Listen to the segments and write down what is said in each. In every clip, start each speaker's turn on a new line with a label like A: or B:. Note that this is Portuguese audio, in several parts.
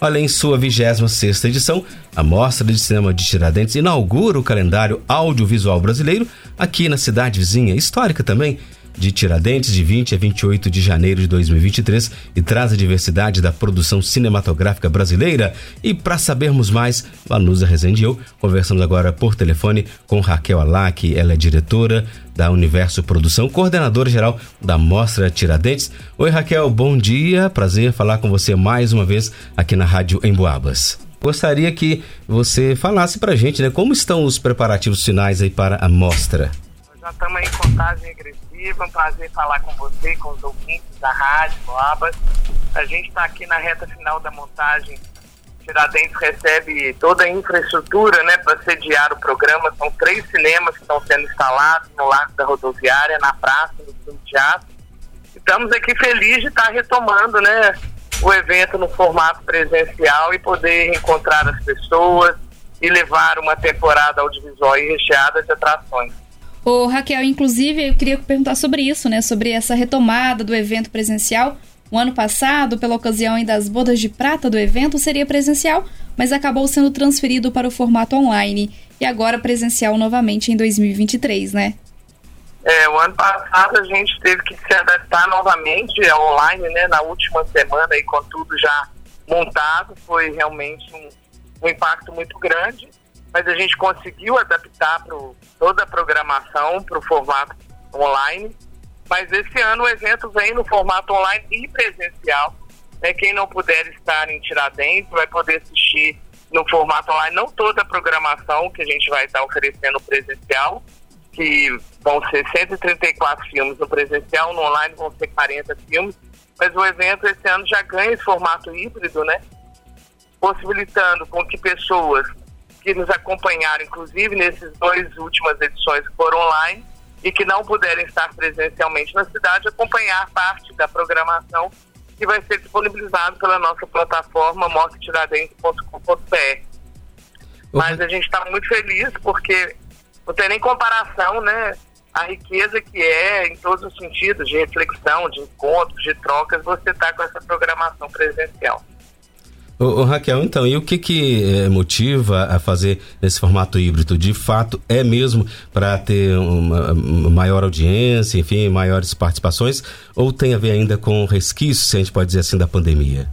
A: Olha, em sua 26 edição, a Mostra de Cinema de Tiradentes inaugura o calendário audiovisual brasileiro aqui na cidade vizinha, histórica também, de Tiradentes, de 20 a 28 de janeiro de 2023 e traz a diversidade da produção cinematográfica brasileira. E para sabermos mais, Vanusa Rezende e eu conversamos agora por telefone com Raquel Alac, ela é diretora da Universo Produção, coordenadora geral da Mostra Tiradentes. Oi Raquel, bom dia, prazer falar com você mais uma vez aqui na Rádio Emboabas. Gostaria que você falasse pra gente, né, como estão os preparativos finais aí para a mostra?
B: Já estamos em contagem regressiva, um prazer falar com você, com os ouvintes da Rádio Boabas. A gente está aqui na reta final da montagem. Tiradentes recebe toda a infraestrutura né, para sediar o programa. São três cinemas que estão sendo instalados no Largo da Rodoviária, na praça, no Teatro. Estamos aqui felizes de estar retomando né, o evento no formato presencial e poder encontrar as pessoas e levar uma temporada audiovisual recheada de atrações.
C: Ô, Raquel, inclusive, eu queria perguntar sobre isso, né? Sobre essa retomada do evento presencial. O ano passado, pela ocasião das bodas de prata do evento, seria presencial, mas acabou sendo transferido para o formato online. E agora presencial novamente em 2023, né?
B: É, o ano passado a gente teve que se adaptar novamente online, né? Na última semana, aí, com tudo já montado, foi realmente um, um impacto muito grande mas a gente conseguiu adaptar pro, toda a programação para o formato online. Mas esse ano o evento vem no formato online e presencial. Né? Quem não puder estar em Tiradentes vai poder assistir no formato online, não toda a programação que a gente vai estar oferecendo presencial, que vão ser 134 filmes no presencial, no online vão ser 40 filmes, mas o evento esse ano já ganha esse formato híbrido, né? Possibilitando com que pessoas que nos acompanharam, inclusive nesses dois últimas edições que foram online e que não puderem estar presencialmente na cidade, acompanhar parte da programação que vai ser disponibilizado pela nossa plataforma mostretiradentes.com.br. Mas a gente está muito feliz porque não tem nem comparação, né? A riqueza que é em todos os sentidos, de reflexão, de encontros, de trocas, você está com essa programação presencial.
A: Ô, ô, Raquel, então, e o que que é, motiva a fazer esse formato híbrido? De fato, é mesmo para ter uma, uma, maior audiência, enfim, maiores participações, ou tem a ver ainda com resquícios, se a gente pode dizer assim, da pandemia?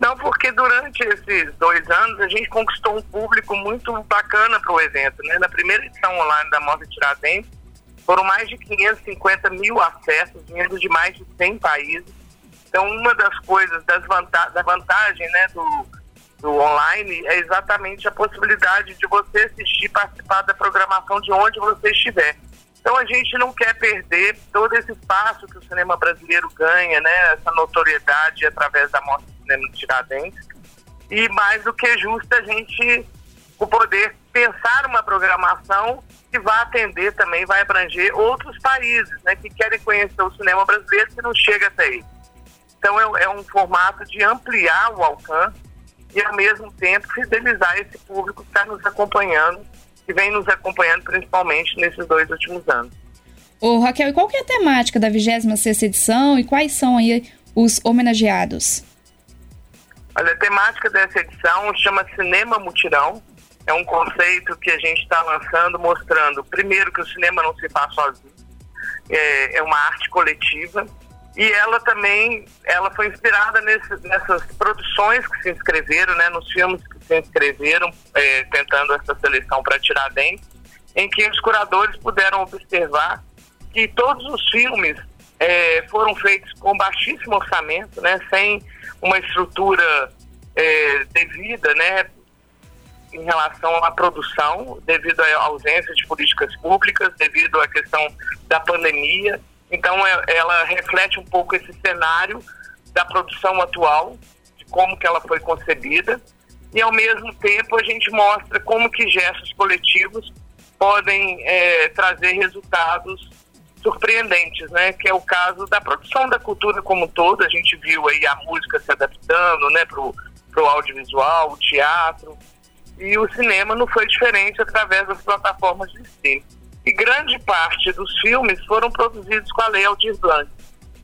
B: Não, porque durante esses dois anos a gente conquistou um público muito bacana para o evento, né? Na primeira edição online da Mostra Tiradentes, foram mais de 550 mil acessos, vindo de mais de 100 países então, uma das coisas, das vanta da vantagem né, do, do online é exatamente a possibilidade de você assistir, participar da programação de onde você estiver. Então, a gente não quer perder todo esse espaço que o cinema brasileiro ganha, né, essa notoriedade através da Mostra de Cinema de Tiradentes. E mais do que justo a gente o poder pensar uma programação que vai atender também, vai abranger outros países, né, que querem conhecer o cinema brasileiro que não chega até aí. Então é, é um formato de ampliar o alcance e ao mesmo tempo fidelizar esse público que está nos acompanhando, que vem nos acompanhando principalmente nesses dois últimos anos.
C: Ô Raquel, e qual que é a temática da 26ª edição e quais são aí os homenageados?
B: Olha, a temática dessa edição chama Cinema Mutirão. É um conceito que a gente está lançando, mostrando, primeiro, que o cinema não se faz sozinho. É, é uma arte coletiva e ela também ela foi inspirada nesse, nessas produções que se inscreveram, né, nos filmes que se inscreveram, é, tentando essa seleção para Tiradentes, em que os curadores puderam observar que todos os filmes é, foram feitos com baixíssimo orçamento, né, sem uma estrutura é, devida, né, em relação à produção, devido à ausência de políticas públicas, devido à questão da pandemia então é, ela reflete um pouco esse cenário da produção atual, de como que ela foi concebida, e ao mesmo tempo a gente mostra como que gestos coletivos podem é, trazer resultados surpreendentes, né? Que é o caso da produção da cultura como um todo. A gente viu aí a música se adaptando, né, pro, pro audiovisual, o teatro. E o cinema não foi diferente através das plataformas de streaming. Parte dos filmes foram produzidos com a Lei Aldir Blanc,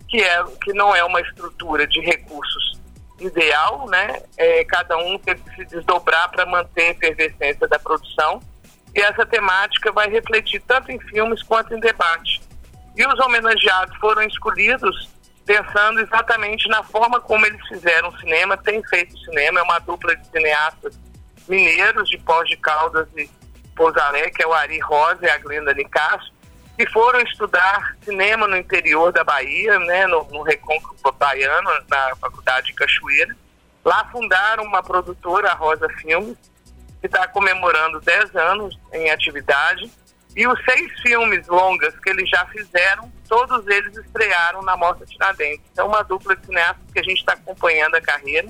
B: que, é, que não é uma estrutura de recursos ideal, né? É, cada um teve que se desdobrar para manter a efervescência da produção. E essa temática vai refletir tanto em filmes quanto em debate. E os homenageados foram escolhidos pensando exatamente na forma como eles fizeram cinema, têm feito cinema, é uma dupla de cineastas mineiros de Pós de Caldas e Pousaré, que é o Ari Rosa e a Glenda Nicasso, que foram estudar cinema no interior da Bahia, né, no, no Recôncavo Baiano, na Faculdade de Cachoeira. Lá fundaram uma produtora, a Rosa Filmes, que está comemorando 10 anos em atividade. E os seis filmes longas que eles já fizeram, todos eles estrearam na Mostra Tiradentes. Então, uma dupla de cineastas que a gente está acompanhando a carreira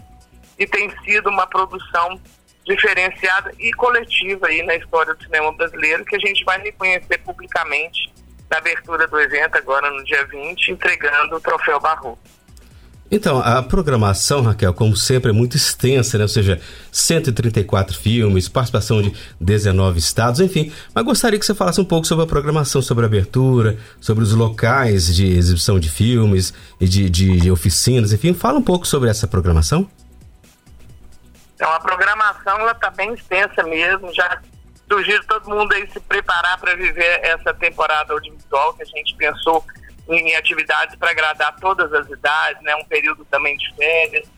B: e tem sido uma produção diferenciada e coletiva aí na história do cinema brasileiro que a gente vai reconhecer publicamente na abertura do evento agora no dia 20, entregando o troféu Barro.
A: Então, a programação, Raquel, como sempre, é muito extensa, né? Ou seja, 134 filmes, participação de 19 estados, enfim. Mas gostaria que você falasse um pouco sobre a programação, sobre a abertura, sobre os locais de exibição de filmes e de, de, de oficinas, enfim. Fala um pouco sobre essa programação.
B: Então, a programação ela está bem extensa mesmo. Já sugiro todo mundo aí se preparar para viver essa temporada audiovisual que a gente pensou em atividades para agradar todas as idades, né? Um período também de férias.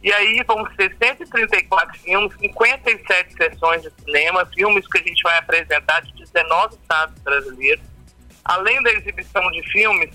B: E aí vão ser 134 filmes, 57 sessões de cinema, filmes que a gente vai apresentar de 19 estados brasileiros. Além da exibição de filmes,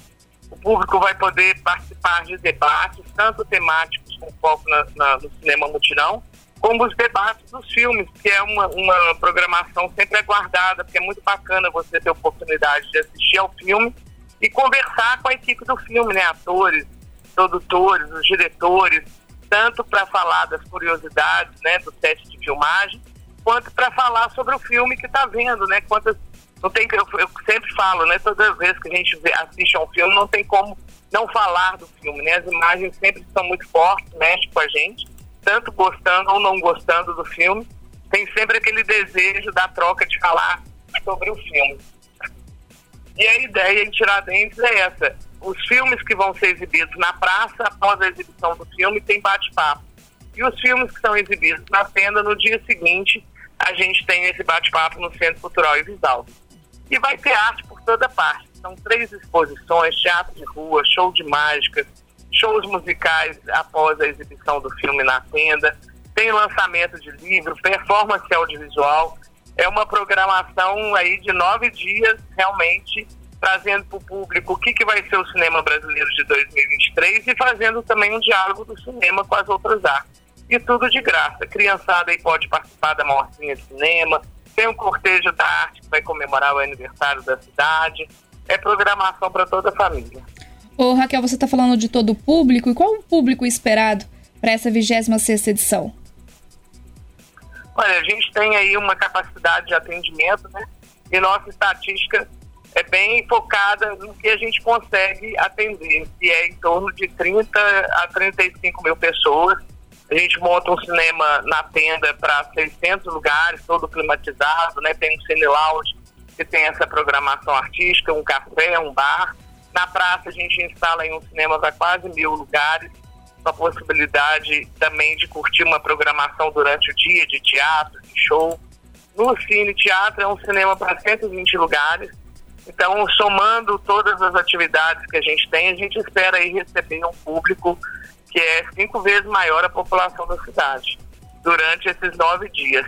B: o público vai poder participar de debates, tanto temáticos com foco na, na, no cinema mutirão, como os debates dos filmes, que é uma, uma programação sempre aguardada, porque é muito bacana você ter a oportunidade de assistir ao filme e conversar com a equipe do filme, né? Atores, produtores, os diretores, tanto para falar das curiosidades, né, do teste de filmagem, quanto para falar sobre o filme que está vendo, né? Quantas não tem eu, eu sempre falo, né? Toda vez que a gente assiste a um filme, não tem como não falar do filme, né? As imagens sempre são muito fortes, mexe com a gente tanto gostando ou não gostando do filme, tem sempre aquele desejo da troca de falar sobre o filme. E a ideia em Tiradentes é essa. Os filmes que vão ser exibidos na praça após a exibição do filme tem bate-papo. E os filmes que são exibidos na tenda no dia seguinte, a gente tem esse bate-papo no Centro Cultural e. E vai ter arte por toda parte. São três exposições, teatro de rua, show de mágica, shows musicais após a exibição do filme na tenda, tem lançamento de livro, performance audiovisual. É uma programação aí de nove dias, realmente, trazendo para o público o que, que vai ser o cinema brasileiro de 2023 e fazendo também um diálogo do cinema com as outras artes. E tudo de graça. Criançada aí pode participar da Morcinha de Cinema, tem um cortejo da arte que vai comemorar o aniversário da cidade. É programação para toda a família.
C: Ô, Raquel, você está falando de todo o público, e qual o público esperado para essa 26 edição?
B: Olha, a gente tem aí uma capacidade de atendimento, né? E nossa estatística é bem focada no que a gente consegue atender, que é em torno de 30 a 35 mil pessoas. A gente monta um cinema na tenda para 600 lugares, todo climatizado, né? Tem um cine lounge que tem essa programação artística, um café, um bar. Na praça a gente instala em um cinema para quase mil lugares, com a possibilidade também de curtir uma programação durante o dia de teatro, de show. No Cine Teatro é um cinema para 120 lugares. Então, somando todas as atividades que a gente tem, a gente espera aí receber um público que é cinco vezes maior a população da cidade durante esses nove dias.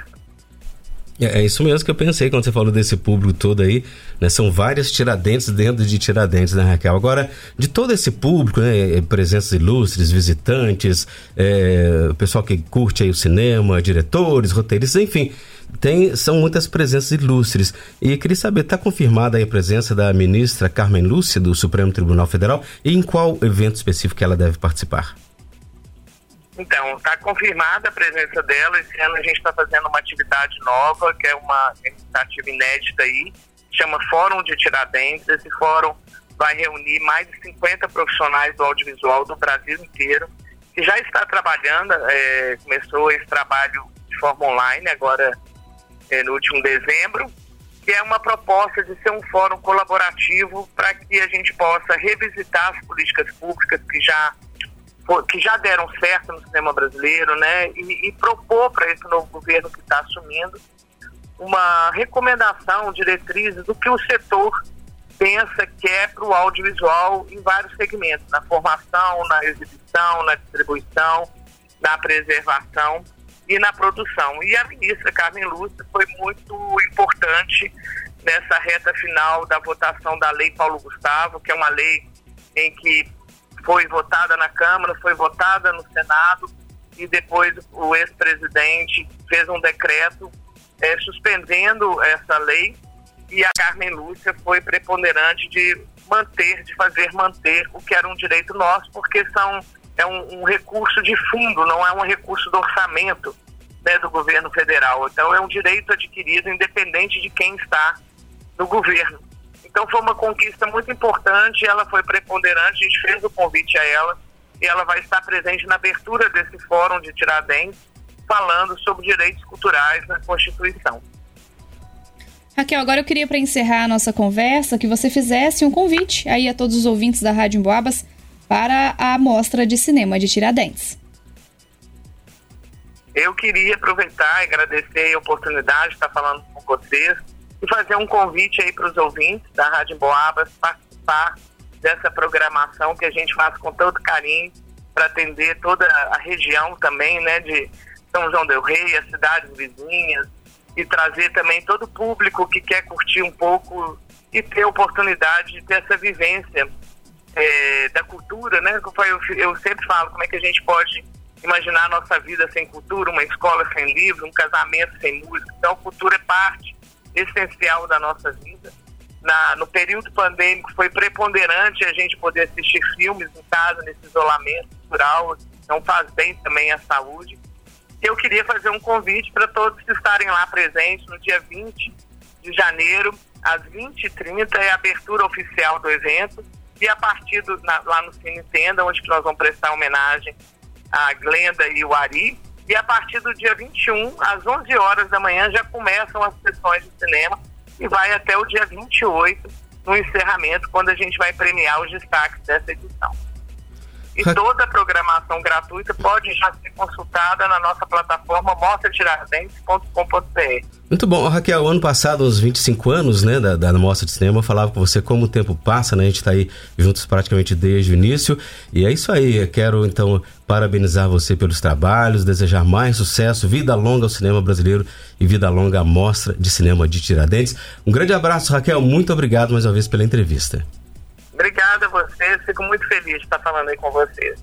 A: É, é, isso mesmo que eu pensei quando você falou desse público todo aí, né? São várias Tiradentes dentro de Tiradentes, né, Raquel? Agora, de todo esse público, né? Presenças ilustres, visitantes, é, pessoal que curte aí o cinema, diretores, roteiristas, enfim, tem, são muitas presenças ilustres. E queria saber, está confirmada a presença da ministra Carmen Lúcia, do Supremo Tribunal Federal, e em qual evento específico ela deve participar?
B: Então, está confirmada a presença dela. Esse ano a gente está fazendo uma atividade nova, que é uma iniciativa inédita aí, chama Fórum de Tiradentes. Esse fórum vai reunir mais de 50 profissionais do audiovisual do Brasil inteiro, que já está trabalhando, é, começou esse trabalho de forma online agora é, no último dezembro, que é uma proposta de ser um fórum colaborativo para que a gente possa revisitar as políticas públicas que já que já deram certo no cinema brasileiro, né? E, e propor para esse novo governo que está assumindo uma recomendação, diretrizes do que o setor pensa que é para o audiovisual em vários segmentos, na formação, na exibição, na distribuição, na preservação e na produção. E a ministra Carmen Lúcia foi muito importante nessa reta final da votação da Lei Paulo Gustavo, que é uma lei em que foi votada na Câmara, foi votada no Senado e depois o ex-presidente fez um decreto é, suspendendo essa lei e a Carmen Lúcia foi preponderante de manter, de fazer manter o que era um direito nosso, porque são, é um, um recurso de fundo, não é um recurso do orçamento né, do governo federal. Então é um direito adquirido independente de quem está no governo. Então foi uma conquista muito importante, ela foi preponderante, a gente fez o convite a ela e ela vai estar presente na abertura desse fórum de Tiradentes, falando sobre direitos culturais na Constituição.
C: Raquel, agora eu queria para encerrar a nossa conversa que você fizesse um convite aí a todos os ouvintes da Rádio Emboabas para a mostra de cinema de Tiradentes.
B: Eu queria aproveitar e agradecer a oportunidade de estar falando com vocês e fazer um convite aí para os ouvintes da Rádio Emboabas participar dessa programação que a gente faz com todo carinho para atender toda a região também, né, de São João del Rei, as cidades vizinhas, e trazer também todo o público que quer curtir um pouco e ter a oportunidade de ter essa vivência é, da cultura, né? Eu, eu sempre falo como é que a gente pode imaginar a nossa vida sem cultura, uma escola sem livro, um casamento sem música. Então, cultura é parte essencial da nossa vida. Na, no período pandêmico foi preponderante a gente poder assistir filmes em casa, nesse isolamento cultural, não faz bem também à saúde eu queria fazer um convite para todos que estarem lá presentes no dia 20 de janeiro, às 20h30, é a abertura oficial do evento. E a partir do, na, lá no Cine Tenda, onde nós vamos prestar homenagem à Glenda e o Ari. E a partir do dia 21, às 11 horas da manhã, já começam as sessões de cinema e vai até o dia 28, no encerramento, quando a gente vai premiar os destaques dessa edição. E toda a programação gratuita pode já ser consultada na nossa plataforma mostratiradentes.com.br.
A: Muito bom. Raquel, ano passado, uns 25 anos né, da, da Mostra de Cinema, eu falava com você como o tempo passa, né? A gente está aí juntos praticamente desde o início. E é isso aí. Eu quero, então, parabenizar você pelos trabalhos, desejar mais sucesso, vida longa ao cinema brasileiro e vida longa à Mostra de Cinema de Tiradentes. Um grande abraço, Raquel. Muito obrigado mais uma vez pela entrevista.
B: Obrigada a vocês, fico muito feliz de estar falando aí com vocês.